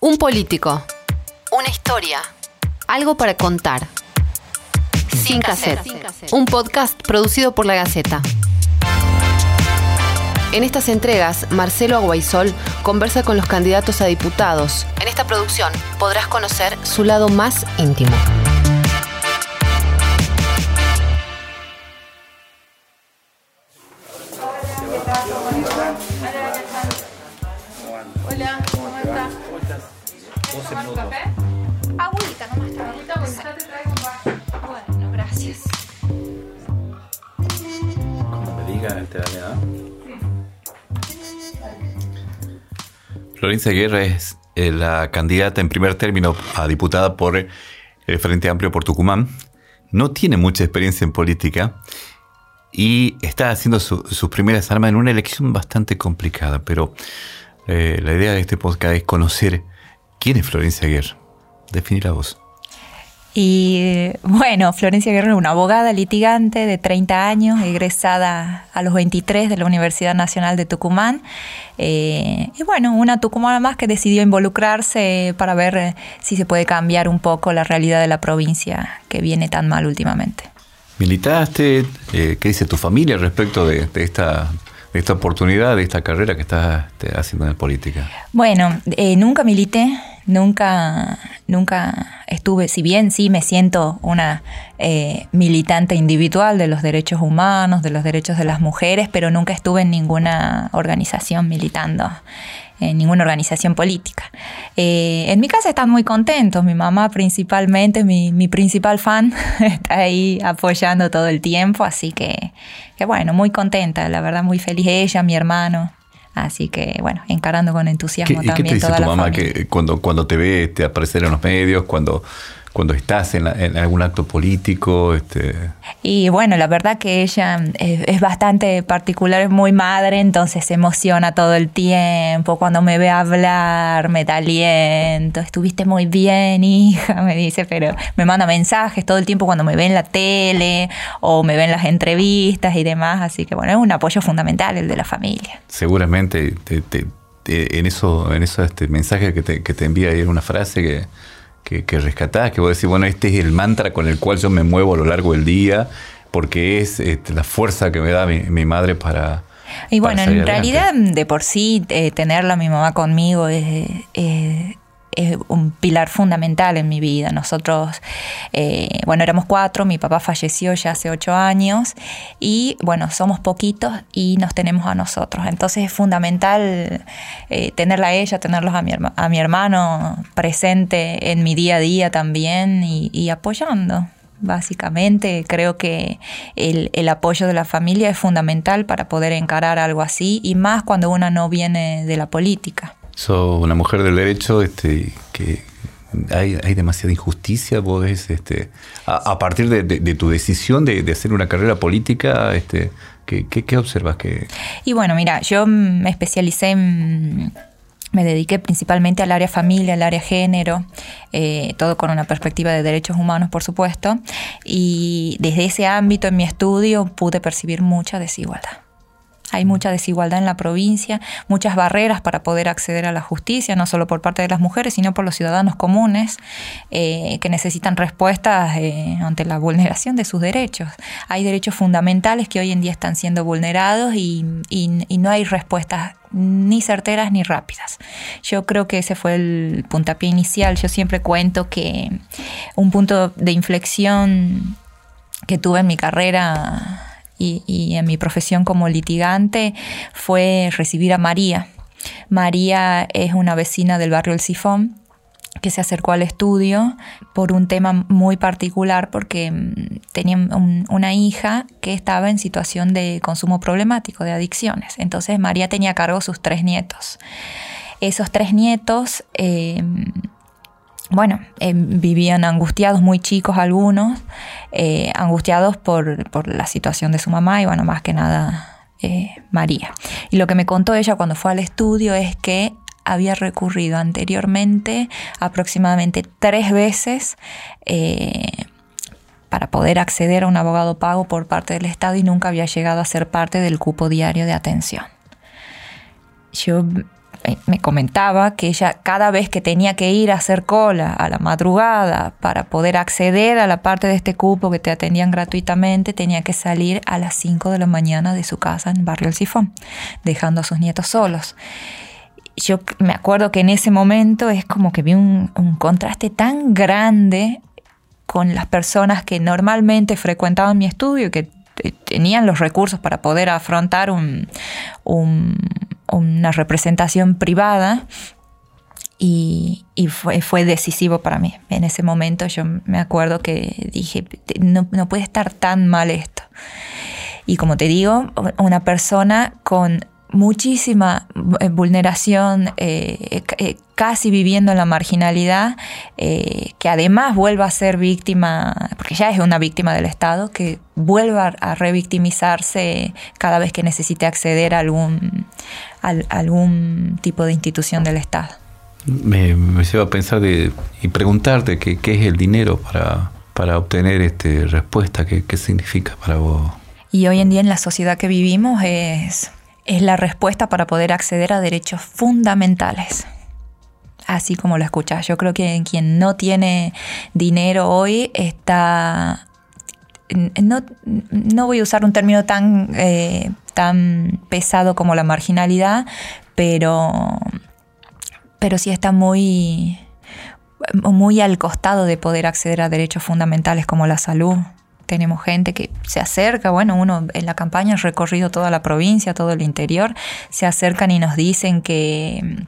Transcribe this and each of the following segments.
Un político. Una historia. Algo para contar. Sin cassette. Un podcast producido por La Gaceta. En estas entregas, Marcelo Aguaisol conversa con los candidatos a diputados. En esta producción podrás conocer su lado más íntimo. Hola, ¿cómo estás? ¿Tomar un café? Agüita, nomás está. Agüita, pues ya te traigo un vaso. Bueno, gracias. Como me diga, te da edad. Florencia Guerra es eh, la candidata en primer término a diputada por el Frente Amplio por Tucumán. No tiene mucha experiencia en política y está haciendo su- sus primeras armas en una elección bastante complicada. Pero eh, la idea de este podcast es conocer quién es Florencia Guerra. Definir a vos. Y eh, bueno, Florencia Guerrero, una abogada litigante de 30 años, egresada a los 23 de la Universidad Nacional de Tucumán. Eh, y bueno, una tucumana más que decidió involucrarse para ver si se puede cambiar un poco la realidad de la provincia que viene tan mal últimamente. Militaste, eh, ¿qué dice tu familia respecto de, de esta, de esta oportunidad, de esta carrera que estás este, haciendo en política? Bueno, eh, nunca milité, nunca, nunca estuve, si bien sí me siento una eh, militante individual de los derechos humanos, de los derechos de las mujeres, pero nunca estuve en ninguna organización militando, en ninguna organización política. Eh, en mi casa están muy contentos, mi mamá principalmente, mi, mi principal fan, está ahí apoyando todo el tiempo, así que, que bueno, muy contenta, la verdad muy feliz ella, mi hermano. Así que, bueno, encarando con ¿Qué, entusiasmo y qué te también dice toda tu la mamá familia. que cuando, cuando te ve este, aparecer en los medios, cuando, cuando estás en, la- en algún acto político? Este, Y bueno, la verdad que ella es, es bastante particular, es muy madre, entonces se emociona todo el tiempo. Cuando me ve hablar, me da aliento. Estuviste muy bien, hija, me dice, pero me manda mensajes todo el tiempo cuando me ve en la tele o me ve en las entrevistas y demás. Así que bueno, es un apoyo fundamental el de la familia. seguramente te- te- te- en eso, en eso este mensaje que te, que te envía ahí una frase que, que, que rescatás, que vos decís, bueno, este es el mantra con el cual yo me muevo a lo largo del día, porque es este, la fuerza que me da mi, mi madre para... Y bueno, en adelante". realidad de por sí eh, tenerla mi mamá conmigo es, es- es un pilar fundamental en mi vida. Nosotros, eh, bueno, éramos cuatro, mi papá falleció ya hace ocho años y bueno, somos poquitos y nos tenemos a nosotros. Entonces es fundamental eh, tenerla a ella, tenerlos a mi, a mi hermano presente en mi día a día también y, y apoyando. Básicamente creo que el, el apoyo de la familia es fundamental para poder encarar algo así y más cuando una no viene de la política. Sos una mujer del derecho, este, que hay, hay demasiada injusticia, vos este, a, partir de, tu decisión de, hacer una carrera política, este, ¿qué, qué, observas que Y bueno, mira, yo me especialicé en... Me dediqué principalmente al área familia, al área género, eh, todo con una perspectiva de derechos humanos, por supuesto. Y desde ese ámbito en mi estudio pude percibir mucha desigualdad. Hay mucha desigualdad en la provincia, muchas barreras para poder acceder a la justicia, no solo por parte de las mujeres, sino por los ciudadanos comunes eh, que necesitan respuestas eh, ante la vulneración de sus derechos. Hay derechos fundamentales que hoy en día están siendo vulnerados y, y- y no hay respuestas ni certeras ni rápidas. Yo creo que ese fue el puntapié inicial. Yo siempre cuento que un punto de inflexión que tuve en mi carrera y, en mi profesión como litigante fue recibir a María. María es una vecina del barrio El Sifón que se acercó al estudio por un tema muy particular porque mm, tenía un- una hija que estaba en situación de consumo problemático, de adicciones. Entonces María tenía a cargo sus tres nietos. Esos tres nietos eh, bueno, eh, vivían angustiados, muy chicos algunos, eh, angustiados por, por la situación de su mamá y bueno, más que nada eh, María. Y lo que me contó ella cuando fue al estudio es que había recurrido anteriormente aproximadamente tres veces eh, para poder acceder a un abogado pago por parte del Estado y nunca había llegado a ser parte del cupo diario de atención. Yo me comentaba que ella cada vez que tenía que ir a hacer cola a la madrugada para poder acceder a la parte de este cupo que te atendían gratuitamente, tenía que salir a las 5 de la mañana de su casa en Barrio El Sifón, dejando a sus nietos solos. Yo me acuerdo que en ese momento es como que vi un, un contraste tan grande con las personas que normalmente frecuentaban mi estudio, que tenían los recursos para poder afrontar un, una representación privada y, fue, decisivo para mí. En ese momento yo me acuerdo que dije, no, no puede estar tan mal esto. Y como te digo, una persona con muchísima eh, vulneración, eh, eh, casi viviendo en la marginalidad, que además vuelva a ser víctima, porque ya es una víctima del Estado, que vuelva a revictimizarse cada vez que necesite acceder a algún, algún tipo de institución del Estado. Me, me lleva a pensar de, y preguntarte qué, qué es el dinero para, para obtener este, respuesta, qué, qué significa para vos. Y hoy en día en la sociedad que vivimos es es la respuesta para poder acceder a derechos fundamentales. Así como lo escuchas, yo creo que quien no tiene dinero hoy está... No, voy a usar un término tan, eh, tan pesado como la marginalidad, pero, pero sí está muy, muy al costado de poder acceder a derechos fundamentales como la salud, tenemos gente que se acerca, bueno, uno en la campaña ha recorrido toda la provincia, todo el interior, se acercan y nos dicen que mm,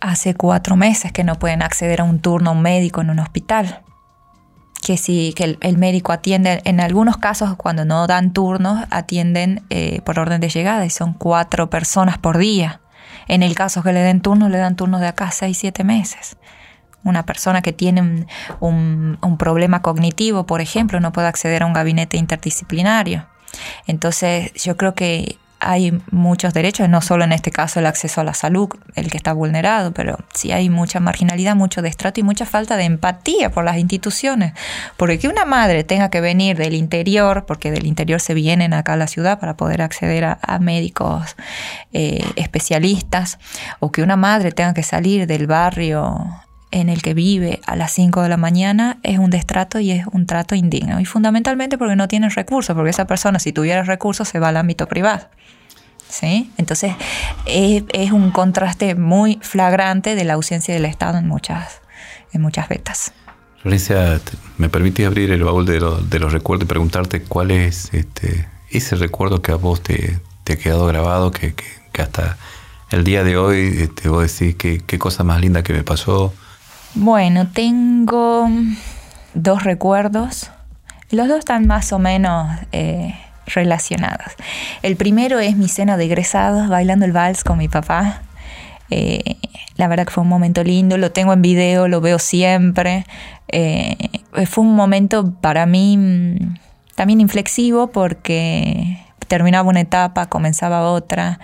hace cuatro meses que no pueden acceder a un turno médico en un hospital. Que si que el, médico atiende, en algunos casos cuando no dan turnos, atienden eh, por orden de llegada y son cuatro personas por día. En el caso que le den turnos, le dan turnos de acá seis, siete meses una persona que tiene un, problema cognitivo, por ejemplo, no puede acceder a un gabinete interdisciplinario. Entonces, yo creo que hay muchos derechos, no solo en este caso el acceso a la salud, el que está vulnerado, pero sí hay mucha marginalidad, mucho destrato y mucha falta de empatía por las instituciones. Porque que una madre tenga que venir del interior, porque del interior se vienen acá a la ciudad para poder acceder a, médicos eh, especialistas, o que una madre tenga que salir del barrio en el que vive a las 5 de la mañana es un destrato y es un trato indigno. Y fundamentalmente porque no tiene recursos, porque esa persona si tuviera recursos se va al ámbito privado. ¿Sí? Entonces es, un contraste muy flagrante de la ausencia del Estado en muchas, en muchas vetas. Florencia, ¿me permite abrir el baúl de, los recuerdos y preguntarte cuál es este, ese recuerdo que a vos te, ha quedado grabado, que, hasta el día de hoy te este, voy a decir qué cosa más linda que me pasó, bueno, tengo dos recuerdos. Los dos están más o menos eh, relacionados. El primero es mi cena de egresados bailando el vals con mi papá. Eh, la verdad que fue un momento lindo, lo tengo en video, lo veo siempre. Eh, fue un momento para mí mm, también inflexivo porque terminaba una etapa, comenzaba otra,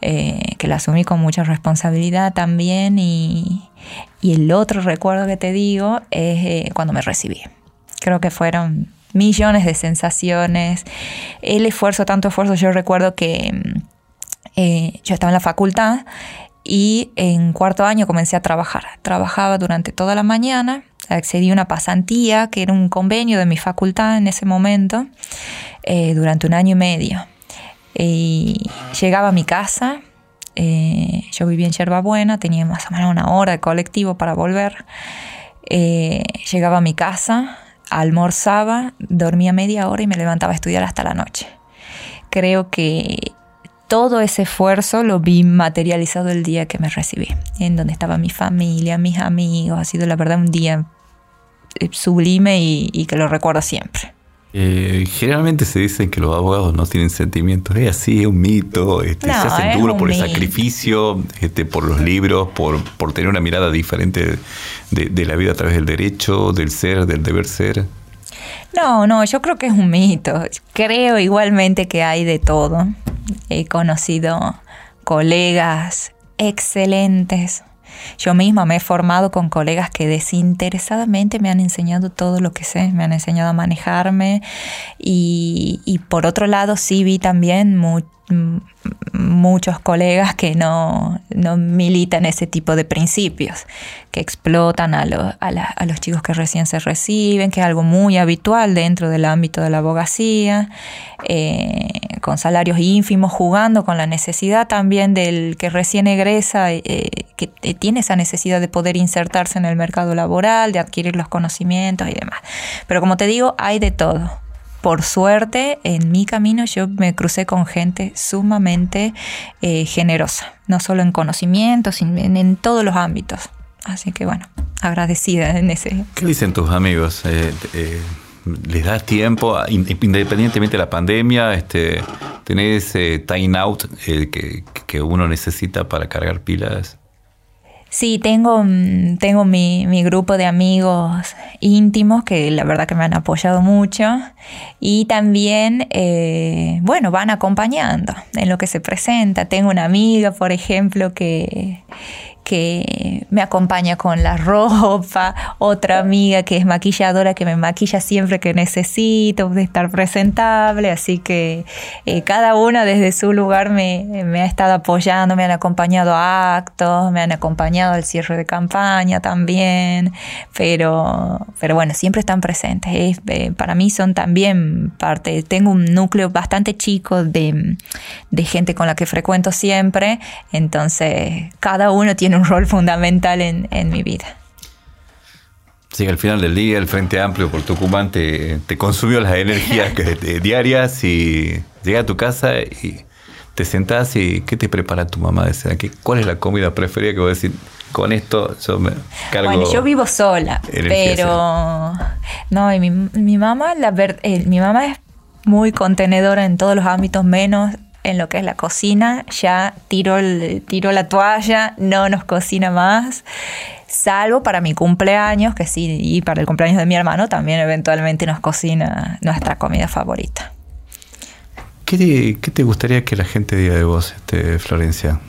que la asumí con mucha responsabilidad también y, y el otro recuerdo que te digo es eh, cuando me recibí. Creo que fueron millones de sensaciones, el esfuerzo, tanto esfuerzo. Yo recuerdo que mm, eh, yo estaba en la facultad y en cuarto año comencé a trabajar. Trabajaba durante toda la mañana, accedí a una pasantía que era un convenio de mi facultad en ese momento, eh, durante un año y medio. Y llegaba a mi casa, eh, yo vivía en Yerbabuena, tenía más o menos una hora de colectivo para volver. Eh, llegaba a mi casa, almorzaba, dormía media hora y me levantaba a estudiar hasta la noche. Creo que todo ese esfuerzo lo vi materializado el día que me recibí, en donde estaba mi familia, mis amigos. Ha sido la verdad un día sublime y que lo recuerdo siempre. Eh, generalmente se dice que los abogados no tienen sentimientos. Es así, es un mito. Este, se hacen duro por el sacrificio, este, por los libros, por, por tener una mirada diferente de, la vida a través del derecho, del ser, del deber ser. No, no, yo creo que es un mito. Creo igualmente que hay de todo. He conocido colegas excelentes yo misma me he formado con colegas que desinteresadamente me han enseñado todo lo que sé, me han enseñado a manejarme y, por otro lado sí vi también muchos colegas que no, no, militan ese tipo de principios, que explotan a, a, los chicos que recién se reciben, que es algo muy habitual dentro del ámbito de la abogacía, eh, con salarios ínfimos, jugando con la necesidad también del que recién egresa, eh, que tiene esa necesidad de poder insertarse en el mercado laboral, de adquirir los conocimientos y demás. Pero como te digo, hay de todo por suerte, en mi camino yo me crucé con gente sumamente eh, generosa, no solo en conocimiento, sino en, todos los ámbitos. Así que bueno, agradecida en ese. ¿Qué dicen tus amigos? Eh, eh, ¿Les das tiempo, independientemente de la pandemia, este, tenés time out que, que uno necesita para cargar pilas? Sí, tengo, mm, tengo mi, mi, grupo de amigos íntimos que la verdad que me han apoyado mucho y también, eh, bueno, van acompañando en lo que se presenta. Tengo una amiga, por ejemplo, que, que me acompaña con la ropa, otra amiga que es maquilladora que me maquilla siempre que necesito de estar presentable, así que eh, cada una desde su lugar me, ha estado apoyando, me han acompañado a actos, me han acompañado al cierre de campaña también, pero, pero bueno, siempre están presentes. Eh, para mí son también parte, tengo un núcleo bastante chico de, de gente con la que frecuento siempre, entonces cada uno tiene un rol fundamental en, mi vida. Sí, al final del día el Frente Amplio por Tucumán te, te consumió las energías diarias y llega a tu casa y te sentás y ¿qué te prepara tu mamá? ¿Cuál es la comida preferida que voy a decir? Con esto yo me cargo. Bueno, yo vivo sola, pero no, y mi, mamá, la eh, mi mamá es muy contenedora en todos los ámbitos, menos en lo que es la cocina, ya tiro, el, tiro la toalla, no nos cocina más, salvo para mi cumpleaños, que sí, y para el cumpleaños de mi hermano también eventualmente nos cocina nuestra comida favorita. ¿Qué te, gustaría que la gente diga de vos, este, Florencia?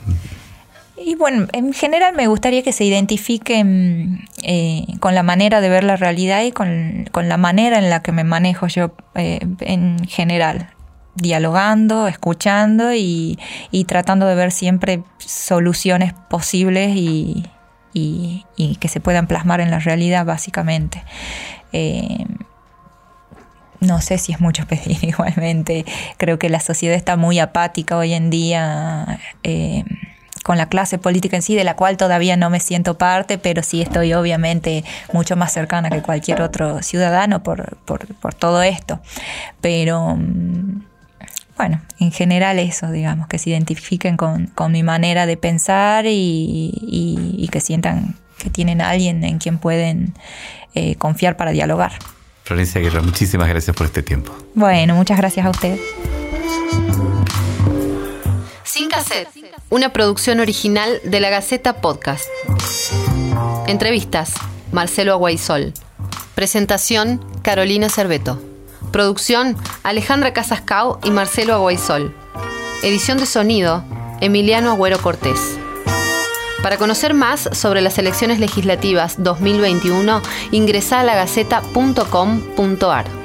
Y bueno, en general me gustaría que se identifiquen eh, con la manera de ver la realidad y con, la manera en la que me manejo yo eh, en general dialogando, escuchando y, tratando de ver siempre soluciones posibles y, que se puedan plasmar en la realidad básicamente. Eh, no sé si es mucho pedir igualmente. Creo que la sociedad está muy apática hoy en día. Eh, con la clase política en sí, de la cual todavía no me siento parte, pero sí estoy obviamente mucho más cercana que cualquier otro ciudadano por, por todo esto. Pero mm, bueno, en general eso, digamos, que se identifiquen con, mi manera de pensar y, que sientan que tienen a alguien en quien pueden eh, confiar para dialogar. Florencia Guerra, muchísimas gracias por este tiempo. Bueno, muchas gracias a usted. Sin cassette, una producción original de la Gaceta Podcast. Entrevistas, Marcelo Aguaisol. Presentación, Carolina Cerveto. Producción, Alejandra Casascao y Marcelo Aguaisol. Edición de sonido, Emiliano Agüero Cortés. Para conocer más sobre las elecciones legislativas 2021, ingresa a lagaceta.com.ar.